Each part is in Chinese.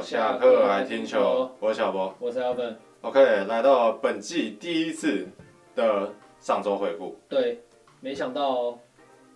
到下课来听球，我是小博，我是阿本。OK，来到本季第一次的上周回顾。对，没想到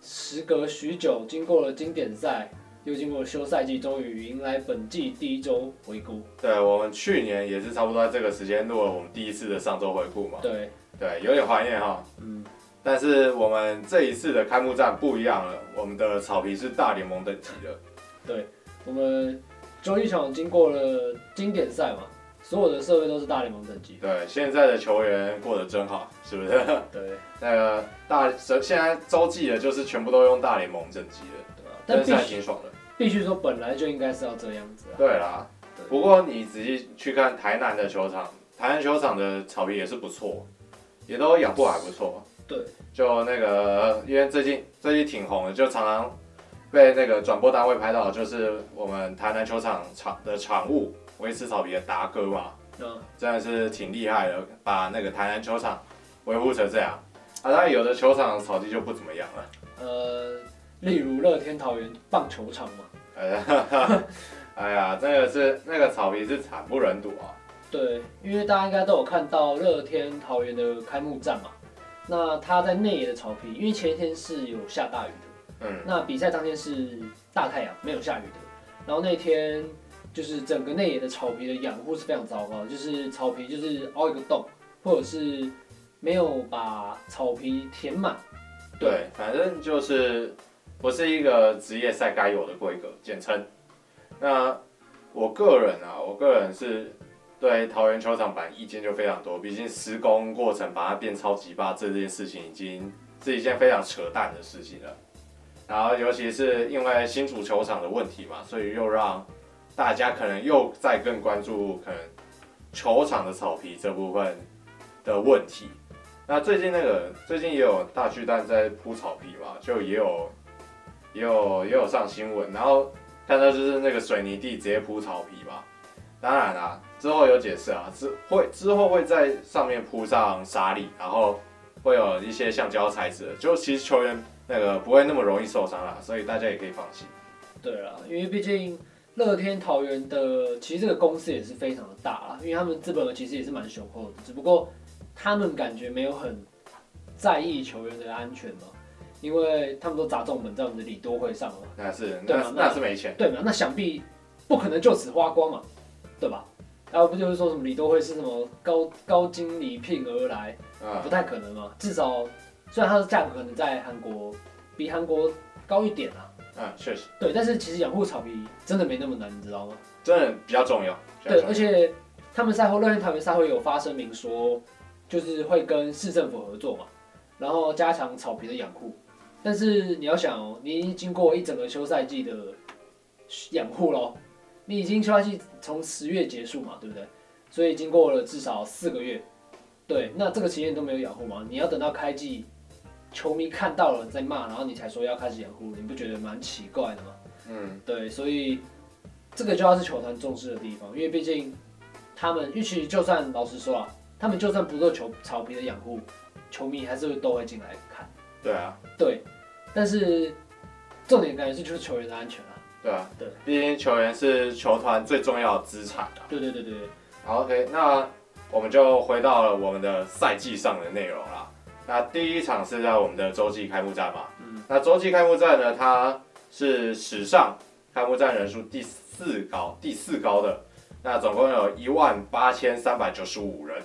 时隔许久，经过了经典赛，又经过了休赛季，终于迎来本季第一周回顾。对，我们去年也是差不多在这个时间录了我们第一次的上周回顾嘛。对，对，有点怀念哈。嗯。但是我们这一次的开幕战不一样了，我们的草皮是大联盟等级的。对，我们洲际场经过了经典赛嘛，所有的设备都是大联盟等级。对，现在的球员过得真好，是不是？对，那个大现在洲际的就是全部都用大联盟等级的，对吧？但是还挺爽的。必须说，本来就应该是要这样子啊。对啦，对不过你仔细去看台南的球场，台南球场的草皮也是不错，也都养护还不错。对，就那个，因为最近最近挺红的，就常常被那个转播单位拍到，就是我们台南球场场的场务维持草皮的达哥嘛，嗯，真的是挺厉害的，把那个台南球场维护成这样。啊，当然有的球场草地就不怎么样了，呃，例如乐天桃园棒球场嘛，哎呀，真的是那个草皮是惨不忍睹啊。对，因为大家应该都有看到乐天桃园的开幕战嘛。那他在内野的草皮，因为前一天是有下大雨的，嗯，那比赛当天是大太阳，没有下雨的。然后那天就是整个内野的草皮的养护是非常糟糕，就是草皮就是凹一个洞，或者是没有把草皮填满。对，反正就是不是一个职业赛该有的规格，简称。那我个人啊，我个人是。对桃园球场版意见就非常多，毕竟施工过程把它变超级霸这件事情已经是一件非常扯淡的事情了。然后尤其是因为新主球场的问题嘛，所以又让大家可能又再更关注可能球场的草皮这部分的问题。那最近那个最近也有大巨蛋在铺草皮嘛，就也有也有也有上新闻，然后看到就是那个水泥地直接铺草皮嘛。当然啦，之后有解释啊，之会之后会在上面铺上沙粒，然后会有一些橡胶材质，就其实球员那个不会那么容易受伤啦，所以大家也可以放心。对啊，因为毕竟乐天桃园的其实这个公司也是非常的大啦，因为他们资本额其实也是蛮雄厚的，只不过他们感觉没有很在意球员的安全嘛，因为他们都砸重本在我们的李多会上了。那是，对吗？那，那是没钱。对嘛？那想必不可能就此花光嘛。对吧？然后不就是说什么李多会是什么高高经理聘而来，啊、不太可能嘛。至少虽然它的价格可能在韩国比韩国高一点啊，嗯，确实。对，但是其实养护草皮真的没那么难，你知道吗？真的比较重要。对，而且他们赛后乐天桃园赛会有发声明说，就是会跟市政府合作嘛，然后加强草皮的养护。但是你要想哦，你经过一整个休赛季的养护咯。你已经休赛季从十月结束嘛，对不对？所以经过了至少四个月，对，那这个期间都没有养护吗？你要等到开季，球迷看到了在骂，然后你才说要开始掩护，你不觉得蛮奇怪的吗？嗯，对，所以这个就要是球团重视的地方，因为毕竟他们，与其就算老实说啊，他们就算不做球草皮的养护，球迷还是会都会进来看。对啊，对，但是重点感觉是就是球员的安全啊。对啊，对，毕竟球员是球团最重要的资产啊。对对对对。好，OK，那我们就回到了我们的赛季上的内容啦。那第一场是在我们的洲际开幕战嘛。嗯。那洲际开幕战呢，它是史上开幕战人数第四高、第四高的。那总共有一万八千三百九十五人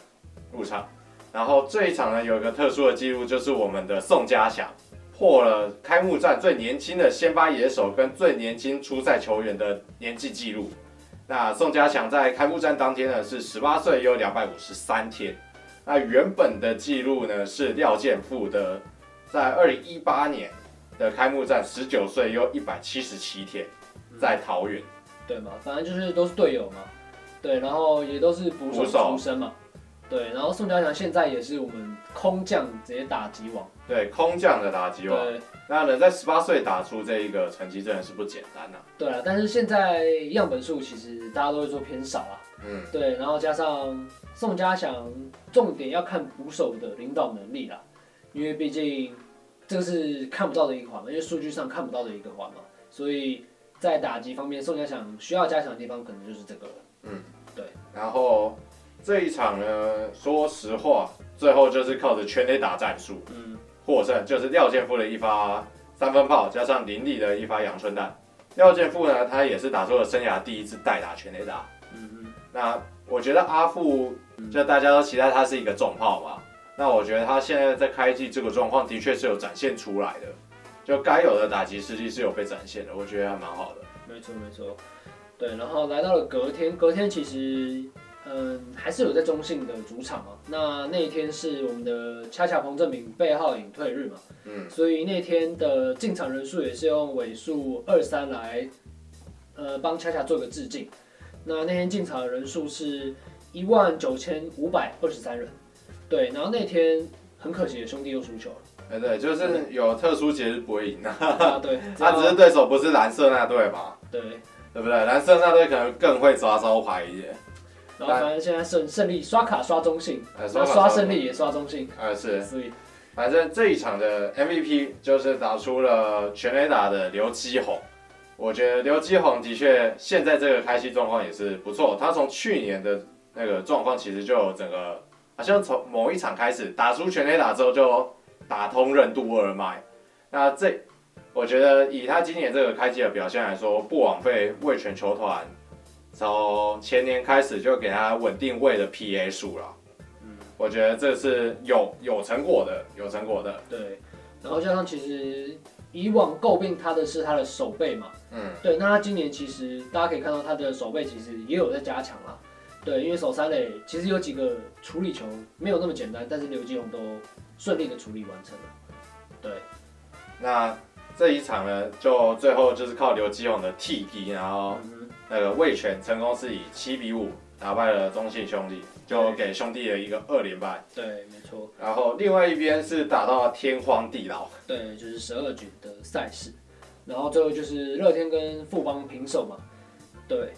入场。然后这一场呢，有一个特殊的记录，就是我们的宋家祥。破了开幕战最年轻的先发野手跟最年轻出赛球员的年纪记录。那宋家祥在开幕战当天呢，是十八岁又两百五十三天。那原本的记录呢，是廖健富的，在二零一八年的开幕战十九岁又一百七十七天，在桃园。对嘛，反正就是都是队友嘛。对，然后也都是捕手出身嘛。对，然后宋家祥现在也是我们空降直接打击王。对，空降的打击王。对，那能在十八岁打出这一个成绩，真的是不简单呐、啊。对啊，但是现在样本数其实大家都会说偏少啊。嗯。对，然后加上宋家祥，重点要看捕手的领导能力啦，因为毕竟这个是看不到的一环嘛，因为数据上看不到的一个环嘛，所以在打击方面，宋家祥需要加强的地方可能就是这个了。嗯，对。然后这一场呢，说实话，最后就是靠着全垒打战术，嗯，获胜，就是廖建富的一发三分炮，加上林立的一发阳春弹。廖建富呢，他也是打出了生涯第一次代打全垒打。那我觉得阿富，就大家都期待他是一个重炮嘛。那我觉得他现在在开季这个状况的确是有展现出来的。就该有的打击实力是有被展现的，我觉得还蛮好的。没错没错，对，然后来到了隔天，隔天其实嗯还是有在中信的主场嘛。那那一天是我们的恰恰彭正明背号隐退日嘛，嗯，所以那天的进场人数也是用尾数二三来呃帮恰恰做个致敬。那那天进场的人数是一万九千五百二十三人，对，然后那天很可惜的兄弟又输球了。哎，对，就是有特殊节日不会赢啊。对，他只是对手不是蓝色那队嘛。对，对不对？蓝色那队可能更会抓招牌一点。然后反正现在胜胜利刷卡刷中信，刷刷胜利也刷中性。啊，是。所以，反正这一场的 MVP 就是打出了全垒打的刘基鸿。我觉得刘基宏的确现在这个开季状况也是不错。他从去年的那个状况其实就整个好像从某一场开始打出全垒打之后就。打通任督二脉，那这我觉得以他今年这个开季的表现来说，不枉费味全球团从前年开始就给他稳定位的 PA 数了。嗯，我觉得这是有有成果的，有成果的。对，然后加上其实以往诟病他的是他的手背嘛。嗯，对，那他今年其实大家可以看到他的手背其实也有在加强了。对，因为手三垒其实有几个处理球没有那么简单，但是刘基鸿都。顺利的处理完成了，对。那这一场呢，就最后就是靠刘基勇的替击，然后那个味全成功是以七比五打败了中信兄弟，就给兄弟的一个二连败。对，没错。然后另外一边是打到天荒地老。对，就是十二局的赛事，然后最后就是乐天跟富邦平手嘛。对，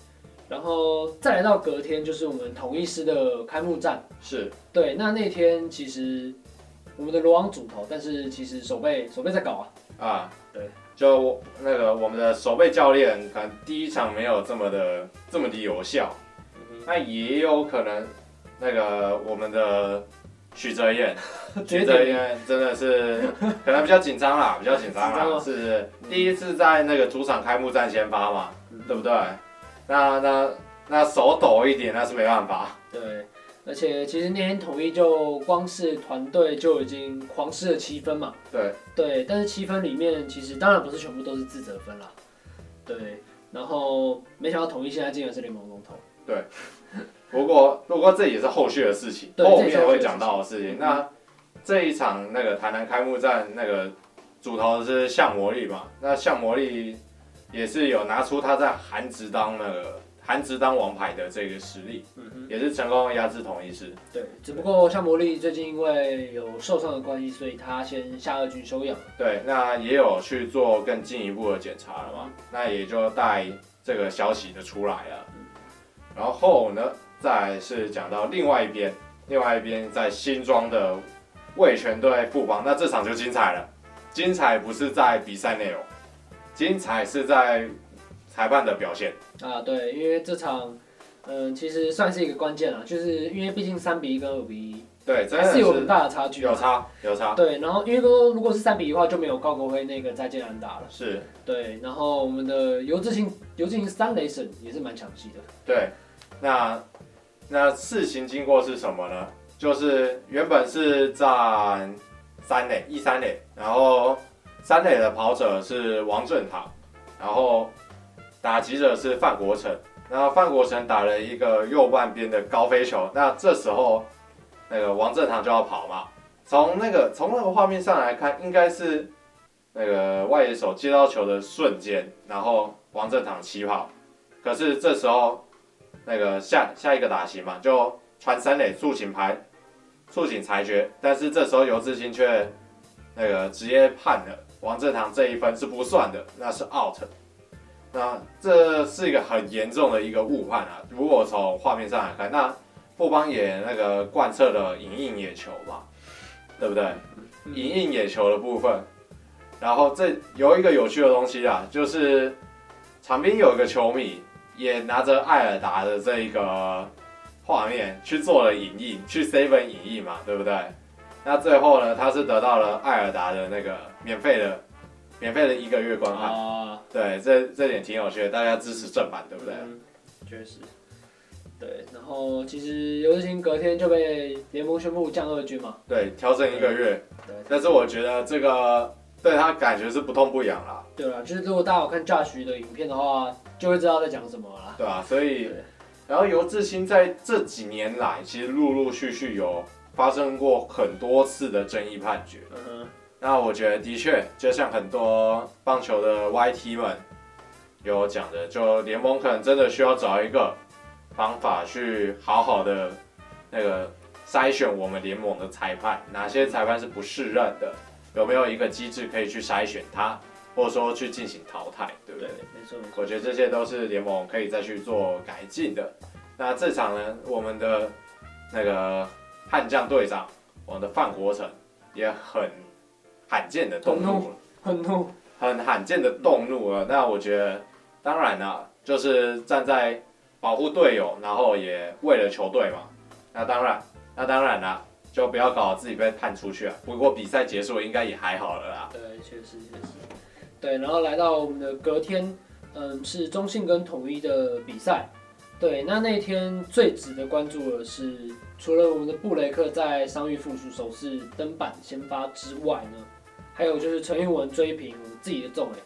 然后再来到隔天就是我们统一师的开幕战。是。对，那那天其实。我们的罗王主投，但是其实守备守备在搞啊。啊，对，就那个我们的守备教练，可能第一场没有这么的这么的有效。那、嗯、也有可能，那个我们的许哲彦，许哲彦真的是可能比较紧张啦，比较紧张啦，是第一次在那个主场开幕战先发嘛，嗯、对不对？那那那手抖一点，那是没办法。对。而且其实那天统一就光是团队就已经狂失了七分嘛。对对，但是七分里面其实当然不是全部都是自责分啦。对，然后没想到统一现在竟然是联盟龙头。对，不过不过这也是后续的事情，后面会讲到的事情。那这一场那个台南开幕战那个主投是向魔力嘛？那向魔力也是有拿出他在韩职当那个。韩职当王牌的这个实力，嗯哼，也是成功压制统一师。对，只不过向魔力最近因为有受伤的关系，所以他先下二军休养。对，那也有去做更进一步的检查了嘛？嗯、那也就带这个消息的出来了。嗯、然后呢，再是讲到另外一边，另外一边在新庄的味全对富邦，那这场就精彩了。精彩不是在比赛内容，精彩是在。裁判的表现啊，对，因为这场，嗯，其实算是一个关键了，就是因为毕竟三比一跟二比一，对，真的是有很大的差距，有差有差。对，然后因为说如果是三比一的话，就没有高国辉那个再见安打了。是，对，然后我们的游智庆，游智庆三雷神也是蛮抢戏的。对，那那事情经过是什么呢？就是原本是站三垒一三垒，然后三垒的跑者是王振堂，然后。打击者是范国成，然后范国成打了一个右半边的高飞球，那这时候那个王振堂就要跑嘛。从那个从那个画面上来看，应该是那个外野手接到球的瞬间，然后王振堂起跑。可是这时候那个下下一个打席嘛，就传三垒触警牌，触警裁决，但是这时候游智庆却那个直接判了王振堂这一分是不算的，那是 out。那这是一个很严重的一个误判啊！如果从画面上来看，那富邦也那个贯彻了影印野球嘛，对不对？影印野球的部分，然后这有一个有趣的东西啊，就是场边有一个球迷也拿着艾尔达的这一个画面去做了影印，去 seven 影印嘛，对不对？那最后呢，他是得到了艾尔达的那个免费的、免费的一个月观看。啊，对，这这点挺有趣的，大家支持正版，对不对？嗯，确实。对，然后其实刘志兴隔天就被联盟宣布降二军嘛。对，调整一个月。对。但是我觉得这个对他感觉是不痛不痒啦。对啦，就是如果大家有看 Josh 的影片的话，就会知道在讲什么了。对啊，所以，然后游志清在这几年来，其实陆陆续续有发生过很多次的争议判决。嗯哼。那我觉得的确，就像很多棒球的 YT 们有讲的，就联盟可能真的需要找一个。方法去好好的那个筛选我们联盟的裁判，哪些裁判是不适任的？有没有一个机制可以去筛选他，或者说去进行淘汰，对不对？对，没错没错。我觉得这些都是联盟可以再去做改进的。那这场呢，我们的那个悍将队长，我们的范国成也很罕见的动怒了，很怒，很罕见的动怒了。那我觉得，当然了，就是站在。保护队友，然后也为了球队嘛。那当然，那当然啦，就不要搞自己被判出去啊。不过比赛结束应该也还好了啦。对，确实确实。对，然后来到我们的隔天，嗯，是中信跟统一的比赛。对，那那天最值得关注的是，除了我们的布雷克在伤愈复出首次登板先发之外呢，还有就是陈玉文追平我们自己的重垒。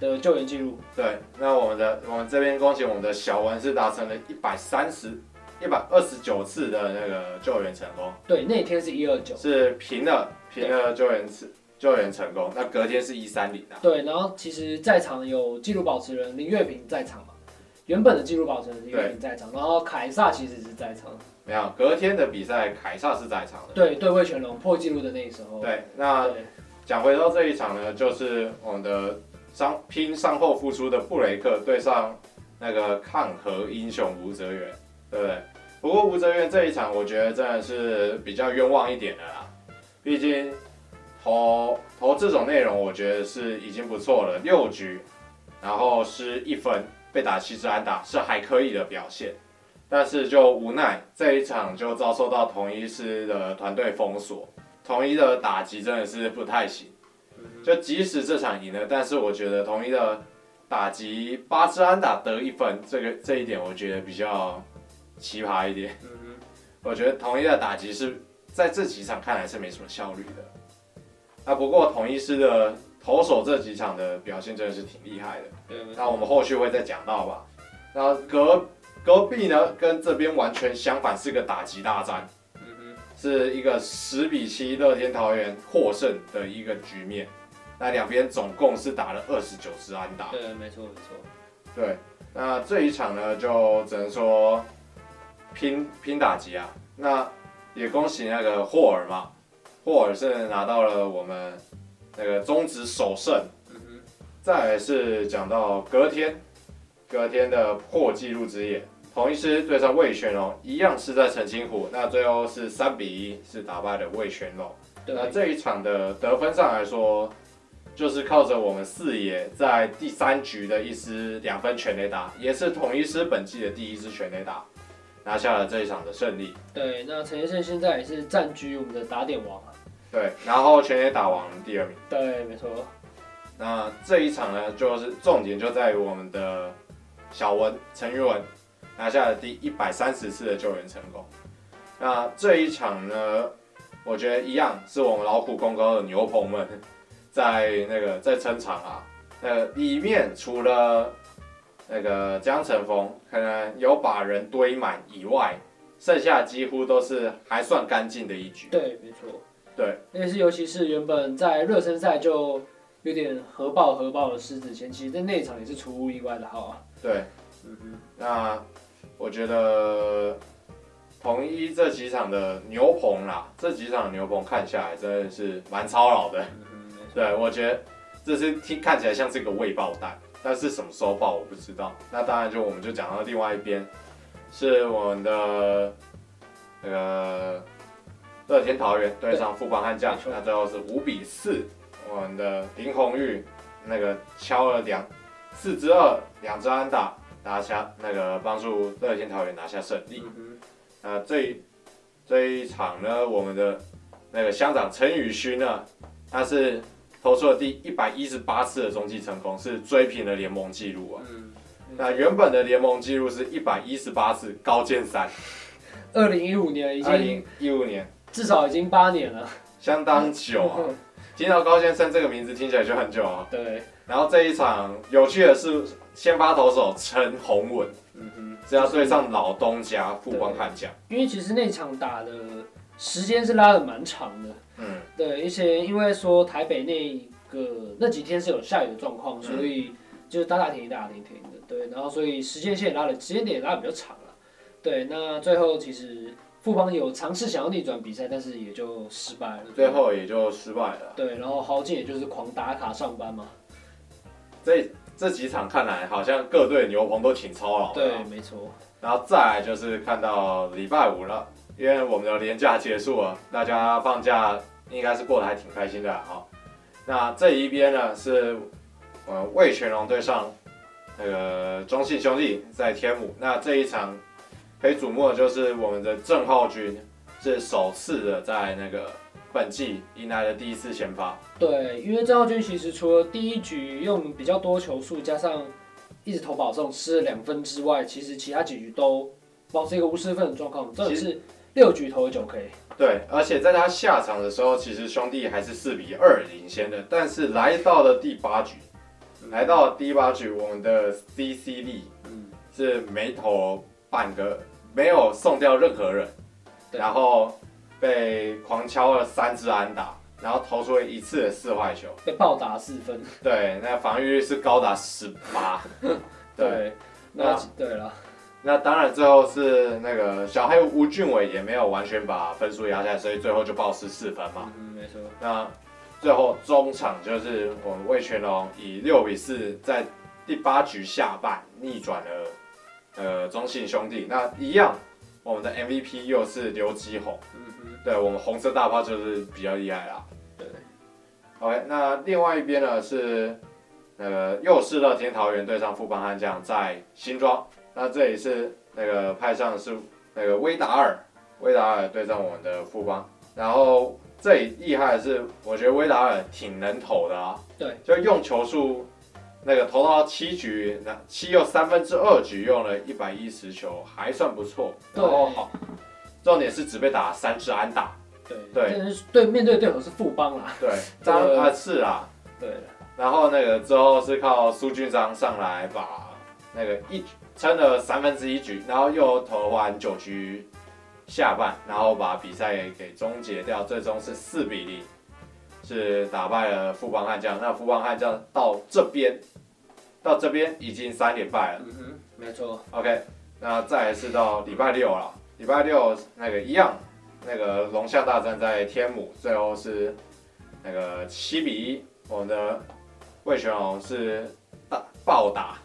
的救援记录，对，那我们的我们这边恭喜我们的小文是达成了一百三十一百二十九次的那个救援成功。对，那天是一二九，是平了平了救援次救援成功。那隔天是一三零啊。对，然后其实在场有记录保持人林月平在场嘛，原本的记录保持人林月平在场，然后凯撒其实是在场。没有，隔天的比赛凯撒是在场的。对，对魏全龙破纪录的那时候。对，那讲回到这一场呢，就是我们的。伤拼伤后复出的布雷克对上那个抗核英雄吴哲源，对不对？不过吴哲源这一场，我觉得真的是比较冤枉一点的啦。毕竟投投这种内容，我觉得是已经不错了，六局，然后是一分，被打七支安打，是还可以的表现。但是就无奈这一场就遭受到同一师的团队封锁，同一的打击真的是不太行。就即使这场赢了，但是我觉得同一的打击八支安打得一分，这个这一点我觉得比较奇葩一点。我觉得同一的打击是在这几场看来是没什么效率的。啊，不过统一师的投手这几场的表现真的是挺厉害的。那我们后续会再讲到吧。那隔隔壁呢，跟这边完全相反，是个打击大战。嗯哼，是一个十比七乐天桃园获胜的一个局面。那两边总共是打了二十九支安打。对，没错没错。对，那这一场呢，就只能说拼拼打击啊。那也恭喜那个霍尔嘛，霍尔是拿到了我们那个中职首胜。嗯哼。再来是讲到隔天，隔天的破纪录之夜，统一师对上魏全龙，一样是在澄清湖。那最后是三比一，是打败了魏全龙。对。那这一场的得分上来说。就是靠着我们四野在第三局的一支两分全垒打，也是统一师本季的第一支全垒打，拿下了这一场的胜利。对，那陈先生现在也是占据我们的打点王啊。对，然后全垒打王第二名。对，没错。那这一场呢，就是重点就在于我们的小文陈韵文拿下了第一百三十次的救援成功。那这一场呢，我觉得一样是我们劳苦功高的牛棚们。在那个在撑场啊，那里面除了那个江晨峰可能有把人堆满以外，剩下几乎都是还算干净的一局。对，没错。对，那是尤其是原本在热身赛就有点核爆核爆的狮子前期，在那场也是出乎意外的好啊。对，嗯哼。那我觉得统一这几场的牛棚啦，这几场的牛棚看下来真的是蛮操劳的。对，我觉得这是听看起来像是一个未爆弹，但是什么时候爆我不知道。那当然就我们就讲到另外一边，是我们的那个乐天桃园对上富邦悍将，那最后是五比四，我们的林红玉那个敲了两四支二，两支安打，拿下那个帮助乐天桃园拿下胜利。嗯那这一这一场呢，我们的那个乡长陈宇勋呢，他是投出了第一百一十八次的中继成功，是追平了联盟纪录啊。嗯，那原本的联盟纪录是一百一十八次，高见三。二零一五年已二经零一五年，至少已经八年了。相当久啊。听到高先生这个名字听起来就很久啊。对，然后这一场有趣的是，先发投手陈宏文，嗯哼，是要对上老东家富邦悍将。因为其实那场打的时间是拉的蛮长的。嗯，对，一些因为说台北那个那几天是有下雨的状况，所以就是大大停停大大停停的。对，然后所以时间线也拉的时间点也拉的比较长了。对，那最后其实富邦有尝试想要逆转比赛，但是也就失败了。最后也就失败了。对，然后豪进也就是狂打卡上班嘛。这这几场看来好像各队牛棚都挺操劳的。对，没错。然后再来就是看到礼拜五了，因为我们的连假结束了，大家放假应该是过得还挺开心的啊。那这一边呢是呃魏全龙对上那个中信兄弟在天母，那这一场可以瞩目的就是我们的郑浩君是首次的在那个本季迎来了第一次先发。对，因为郑浩君其实除了第一局用比较多球数，加上一直投保送失了两分之外，其实其他几局都保持一个无失分的状况，这也是六局投了九 K。对，而且在他下场的时候，其实兄弟还是四比二领先的，但是来到了第八局，来到了第八局，我们的 CCD 嗯，是没投半个，没有送掉任何人，然后被狂敲了三支安打，然后投出了一次的四坏球，被暴打四分。对，那防御率是高达十八，对，那对了。那当然，最后是那个小黑吴俊伟也没有完全把分数压下来，所以最后就暴失四分嘛。嗯，没错。那最后中场就是我们魏全龙以六比四在第八局下半逆转了呃中信兄弟。那一样，我们的 MVP 又是刘基宏。嗯哼。对我们红色大炮就是比较厉害啦。对。OK，那另外一边呢是那个又是乐天桃园对上富邦悍将在新庄。那这里是那个派上的是那个威达尔，威达尔对上我们的富邦，然后这里厉害的是，我觉得威达尔挺能投的啊，对，就用球数那个投到七局，那七又三分之二局用了一百一十球，还算不错，然后好，重点是只被打三支安打，对对，对面对对手是富邦啦，对，张啊是啊，对，然后那个之后是靠苏俊章上来把那个一。撑了三分之一局，然后又投完九局下半，然后把比赛给终结掉，最终是四比零，是打败了富邦悍将。那富邦悍将到这边，到这边已经三连败了。嗯哼，没错。OK，那再来是到礼拜六了，礼拜六那个一样，那个龙象大战在天母，最后是那个七比一，我们的魏全龙是大暴打。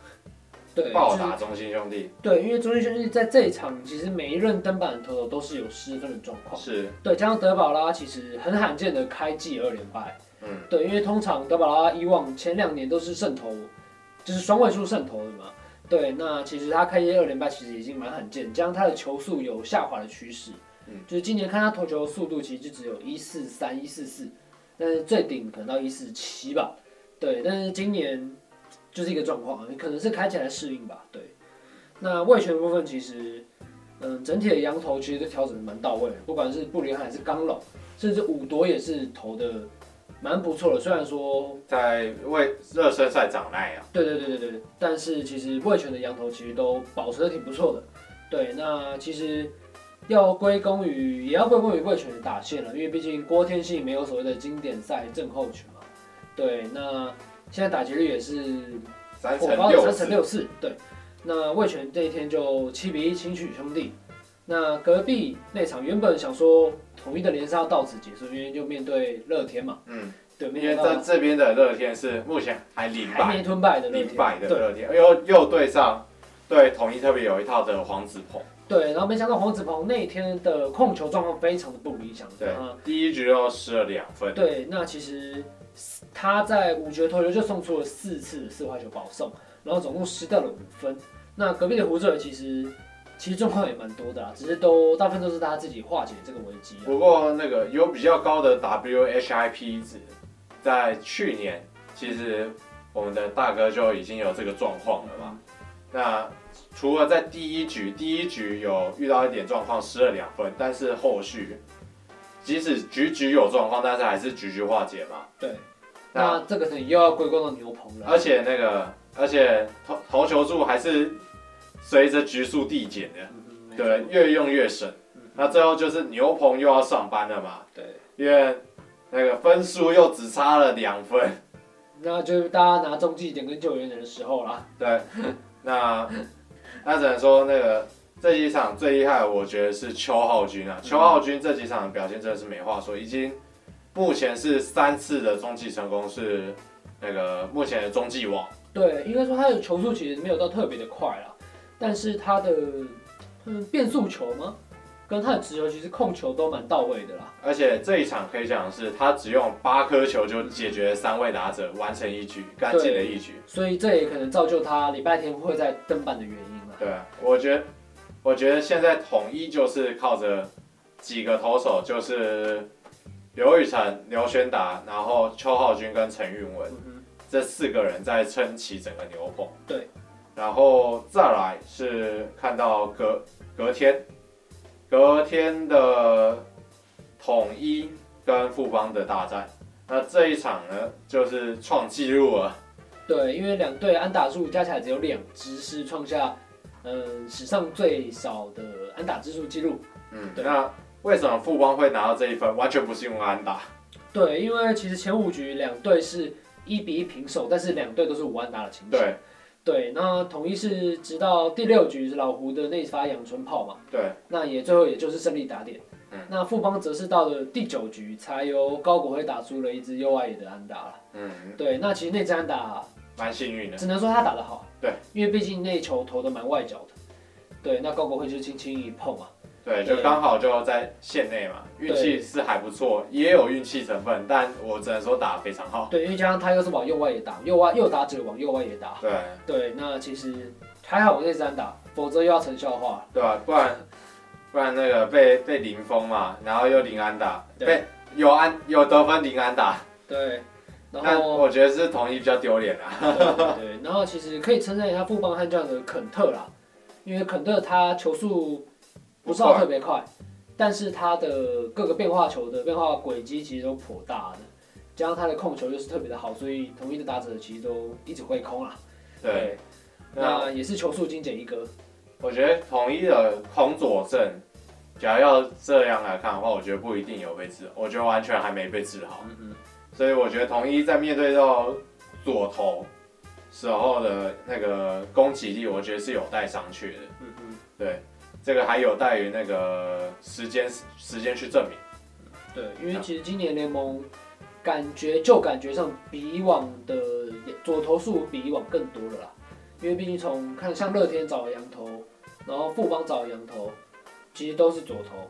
对，暴打中心兄弟。对，因为中心兄弟在这一场其实每一任登板的投手都是有失分的状况。是。对，加上德保拉其实很罕见的开季二连败。嗯。对，因为通常德保拉以往前两年都是胜投，就是双位数胜投的嘛。对，那其实他开季二连败其实已经蛮罕见，加上他的球速有下滑的趋势。嗯。就是今年看他投球的速度其实就只有一四三、一四四，但是最顶可能到一四七吧。对，但是今年。就是一个状况，可能是开起来适应吧。对，那味全的部分其实，嗯，整体的洋投其实都调整的蛮到位的，不管是布林汉还是刚龙，甚至五夺也是投的蛮不错的。虽然说在为热身赛长耐啊，对对对对对，但是其实味全的羊头其实都保持的挺不错的。对，那其实要归功于，也要归功于味全的打线了，因为毕竟郭天信没有所谓的经典赛正后群嘛。对，那。现在打击率也是三成六三成六四，对。那味全这一天就七比一轻取兄弟。那隔壁那场原本想说统一的连胜要到此结束，因为就面对乐天嘛。嗯，对。因为在这边的乐天是目前还零败，还没吞败的乐天。零败的乐天，又又对上对统一特别有一套的黄子鹏。对，然后没想到黄子鹏那天的控球状况非常的不理想。对。第一局又失了两分。对，那其实。他在五局投球就送出了四次四坏球保送，然后总共失掉了五分。那隔壁的胡志伟其实其实状况也蛮多的啦，只是都大部分都是大家自己化解这个危机。不过那个有比较高的 WHIP 值，在去年其实我们的大哥就已经有这个状况了嘛。嗯、那除了在第一局第一局有遇到一点状况失了两分，但是后续即使局局有状况，但是还是局局化解嘛。对。那这个是又要归功到牛棚了。而且那个，而且投投球数还是随着局数递减的，嗯、对，越用越省。嗯、那最后就是牛棚又要上班了嘛。对。因为那个分数又只差了两分，那就是大家拿中继点跟救援人的时候啦。对。那那只能说那个这几场最厉害，我觉得是邱浩军啊。邱、嗯、浩军这几场的表现真的是没话说，已经。目前是三次的中继成功，是那个目前的中继王。对，应该说他的球速其实没有到特别的快啦，但是他的嗯变速球吗？跟他的直球其实控球都蛮到位的啦。而且这一场可以讲的是，他只用八颗球就解决三位打者，完成一局干净的一局。所以这也可能造就他礼拜天会在登板的原因了。对，我觉得我觉得现在统一就是靠着几个投手，就是。刘雨辰、刘轩达，然后邱浩军跟陈韵文，嗯、这四个人在撑起整个牛棚。对，然后再来是看到隔隔天，隔天的统一跟富邦的大战。那这一场呢，就是创纪录了。对，因为两队安打数加起来只有两支，是创下嗯史上最少的安打支数记录。嗯，对那。为什么富邦会拿到这一分？完全不是用安打。对，因为其实前五局两队是一比一平手，但是两队都是无安打的情况。对，对，那统一是直到第六局是老胡的那发阳春炮嘛？对，那也最后也就是胜利打点。嗯，那富邦则是到了第九局才由高国辉打出了一支右外野的安打了。嗯，对，那其实那支安打蛮幸运的，只能说他打得好。对，因为毕竟那球投的蛮外角的。对，那高国辉就轻轻一碰啊。对，就刚好就在线内嘛，运气是还不错，也有运气成分，但我只能说打得非常好。对，因为加上他又是往右外野打，右外右打者往右外野打。对对，那其实还好我那三打，否则又要成笑话。对吧？不然不然那个被被零封嘛，然后又零安打，对被有安有得分零安打。对，然后我觉得是统一比较丢脸啊。对，然后其实可以称赞一下富邦悍将的肯特啦，因为肯特他球速。不是特别快，但是他的各个变化球的变化轨迹其实都颇大的，加上他的控球又是特别的好，所以统一的打者其实都一直会空了。对，对那，那也是球速精简一哥。我觉得统一的空左镇，假如要这样来看的话，我觉得不一定有被治，我觉得完全还没被治好。嗯嗯。所以我觉得统一在面对到左投时候的那个攻击力，我觉得是有待商榷的。嗯嗯。对。这个还有待于那个时间时间去证明。对，因为其实今年联盟感觉就感觉上比以往的左投数比以往更多了啦。因为毕竟从看像乐天找羊投，然后富邦找羊投，其实都是左投。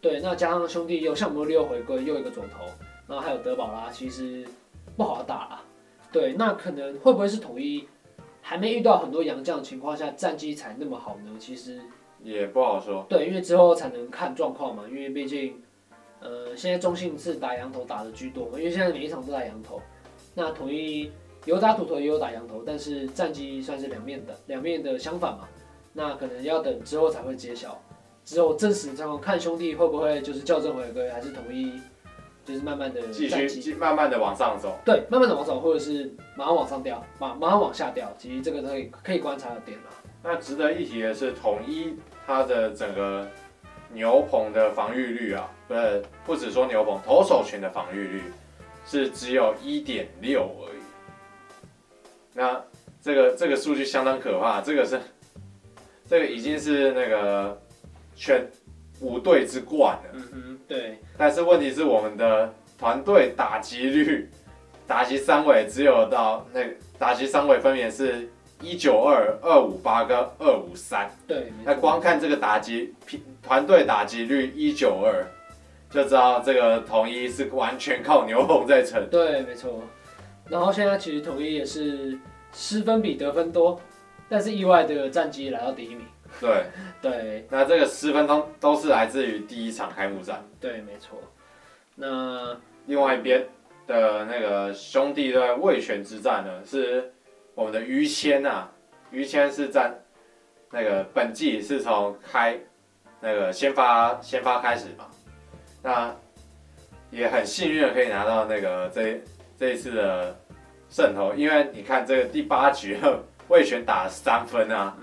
对，那加上兄弟又像我们六回归又一个左投，然后还有德保拉，其实不好打啦。对，那可能会不会是统一还没遇到很多洋将的情况下战绩才那么好呢？其实。也不好说，对，因为之后才能看状况嘛。因为毕竟，呃，现在中信是打羊头打的居多嘛。因为现在每一场都打羊头，那统一有打土头也有打羊头，但是战绩算是两面的，两面的相反嘛。那可能要等之后才会揭晓，之后真实状况看兄弟会不会就是校正回归，还是统一就是慢慢的继续慢慢的往上走。对，慢慢的往上走，或者是马上往上掉，马马上往下掉。其实这个可以可以观察的点嘛。那值得一提的是，统一它的整个牛棚的防御率啊，不是不只说牛棚，投手群的防御率是只有一点六而已。那这个这个数据相当可怕，这个是 这个已经是那个全五队之冠了。嗯哼，对。但是问题是，我们的团队打击率，打击三围只有到那打击三围分别是。一九二二五八跟二五三，对，那光看这个打击团队打击率一九二，就知道这个统一是完全靠牛棚在撑。对，没错。然后现在其实统一也是失分比得分多，但是意外的战绩来到第一名。对 对，那这个失分都都是来自于第一场开幕战。对，没错。那另外一边的那个兄弟队魏权之战呢，是我们的于谦啊，于谦是在那个本季是从开那个先发先发开始嘛，那也很幸运的可以拿到那个这这一次的胜投，因为你看这个第八局魏权打了三分啊。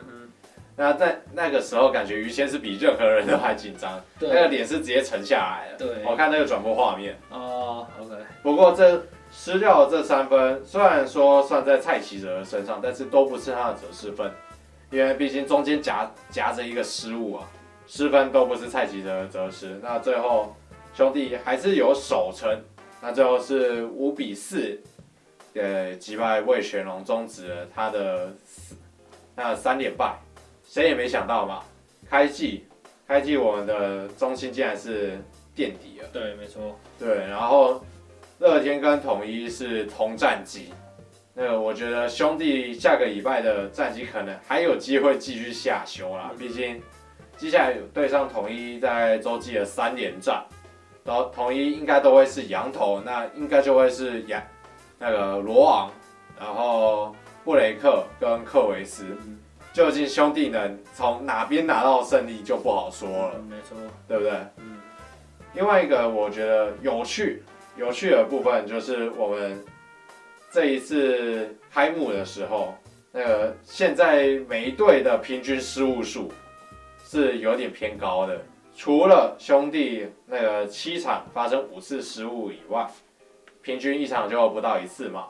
那在那个时候，感觉于谦是比任何人都还紧张，对那个脸是直接沉下来了。对，我看那个转播画面。哦、uh,，OK。不过这失掉了这三分，虽然说算在蔡奇哲身上，但是都不是他的责失分，因为毕竟中间夹夹着一个失误啊，失分都不是蔡奇哲的责失。那最后兄弟还是有守成，那最后是五比四，呃，击败魏全龙，终止了他的那三连败。谁也没想到嘛，开季，开季我们的中心竟然是垫底了。对，没错。对，然后乐天跟统一是同战绩，那个我觉得兄弟下个礼拜的战绩可能还有机会继续下修啦。毕竟接下来对上统一在洲际的三连战，然后统一应该都会是羊头，那应该就会是羊那个罗昂，然后布雷克跟克维斯。究竟兄弟能从哪边拿到胜利就不好说了，嗯、没错，对不对？嗯。另外一个我觉得有趣、有趣的部分就是我们这一次开幕的时候，那个现在每一队的平均失误数是有点偏高的，除了兄弟那个七场发生五次失误以外，平均一场就不到一次嘛。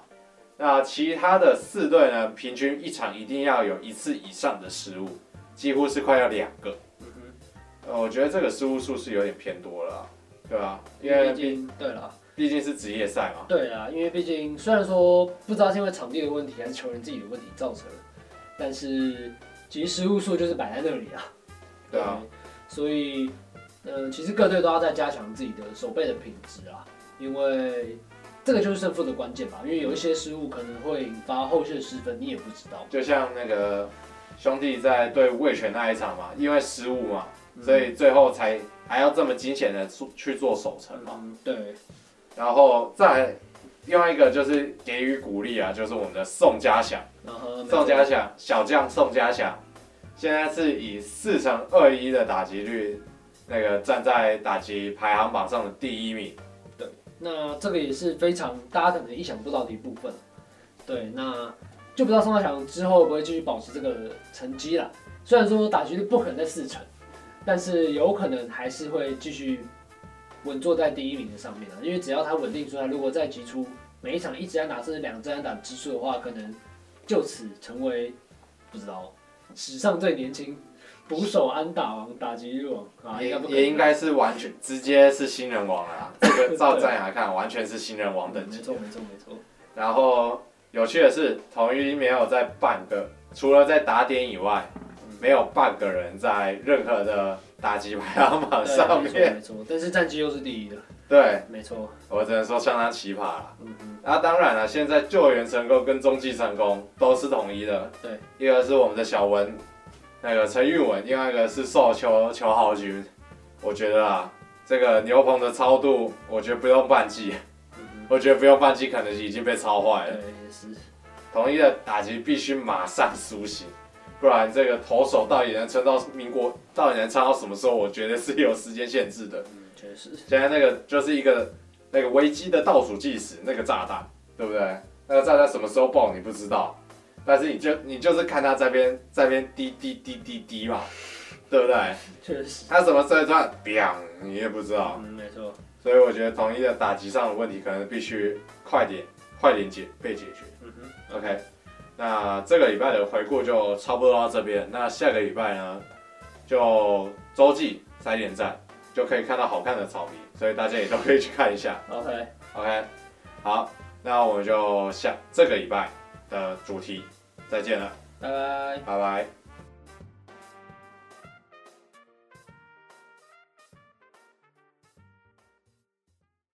那其他的四队呢？平均一场一定要有一次以上的失误，几乎是快要两个。嗯哼，呃，我觉得这个失误数是有点偏多了，对吧？因为毕竟，对了，毕竟是职业赛嘛。对啊，因为毕竟虽然说不知道是因为场地的问题还是球员自己的问题造成的，但是其实失误数就是摆在那里啊。对啊，所以，嗯、呃，其实各队都要再加强自己的守备的品质啊，因为。这个就是胜负的关键吧，因为有一些失误可能会引发后续的失分，你也不知道。就像那个兄弟在对魏权那一场嘛，因为失误嘛，所以最后才还要这么惊险的去做守城嘛。嗯，对。然后再另外一个就是给予鼓励啊，就是我们的宋家祥，宋家祥小将宋家祥，现在是以四乘二一的打击率，那个站在打击排行榜上的第一名。对那这个也是非常大家可能意想不到的一部分，对，那就不知道宋家祥之后会不会继续保持这个成绩了。虽然说打击率不可能在四成，但是有可能还是会继续稳坐在第一名的上面了。因为只要他稳定出来，如果再击出每一场一支安打甚至两支安打支数的话，可能就此成为不知道史上最年轻。捕手安打王，打击率王啊，也也应该是完全直接是新人王啊。这个照这样来看，完全是新人王等级。没错没错没错。然后有趣的是，统一没有在半个，除了在打点以外，没有半个人在任何的打击排行榜上面。没错，但是战绩又是第一的。对，没错。我只能说相当奇葩了。嗯嗯。那当然了，现在救援成功跟中继成功都是统一的。对。一个是我们的小文。那个陈玉文，另外一个是受邱邱浩军，我觉得啊，这个牛棚的超度，我觉得不用半季，我觉得不用半季，可能已经被超坏了。对，也是。统一的打击必须马上苏醒，不然这个投手到底能撑到民国，到底能撑到什么时候？我觉得是有时间限制的。嗯，确实。现在那个就是一个那个危机的倒数计时，那个炸弹，对不对？那个炸弹什么时候爆，你不知道。但是你就你就是看他这边这边滴滴滴滴滴嘛，对不对？确实。他什么时候突然砰，你也不知道。嗯，没错。所以我觉得统一的打击上的问题可能必须快点快点解被解决。嗯哼。OK，那这个礼拜的回顾就差不多到这边。那下个礼拜呢，就周记三点赞就可以看到好看的草皮，所以大家也都可以去看一下。OK OK，好，那我们就下这个礼拜的主题。再见了，拜拜，拜拜。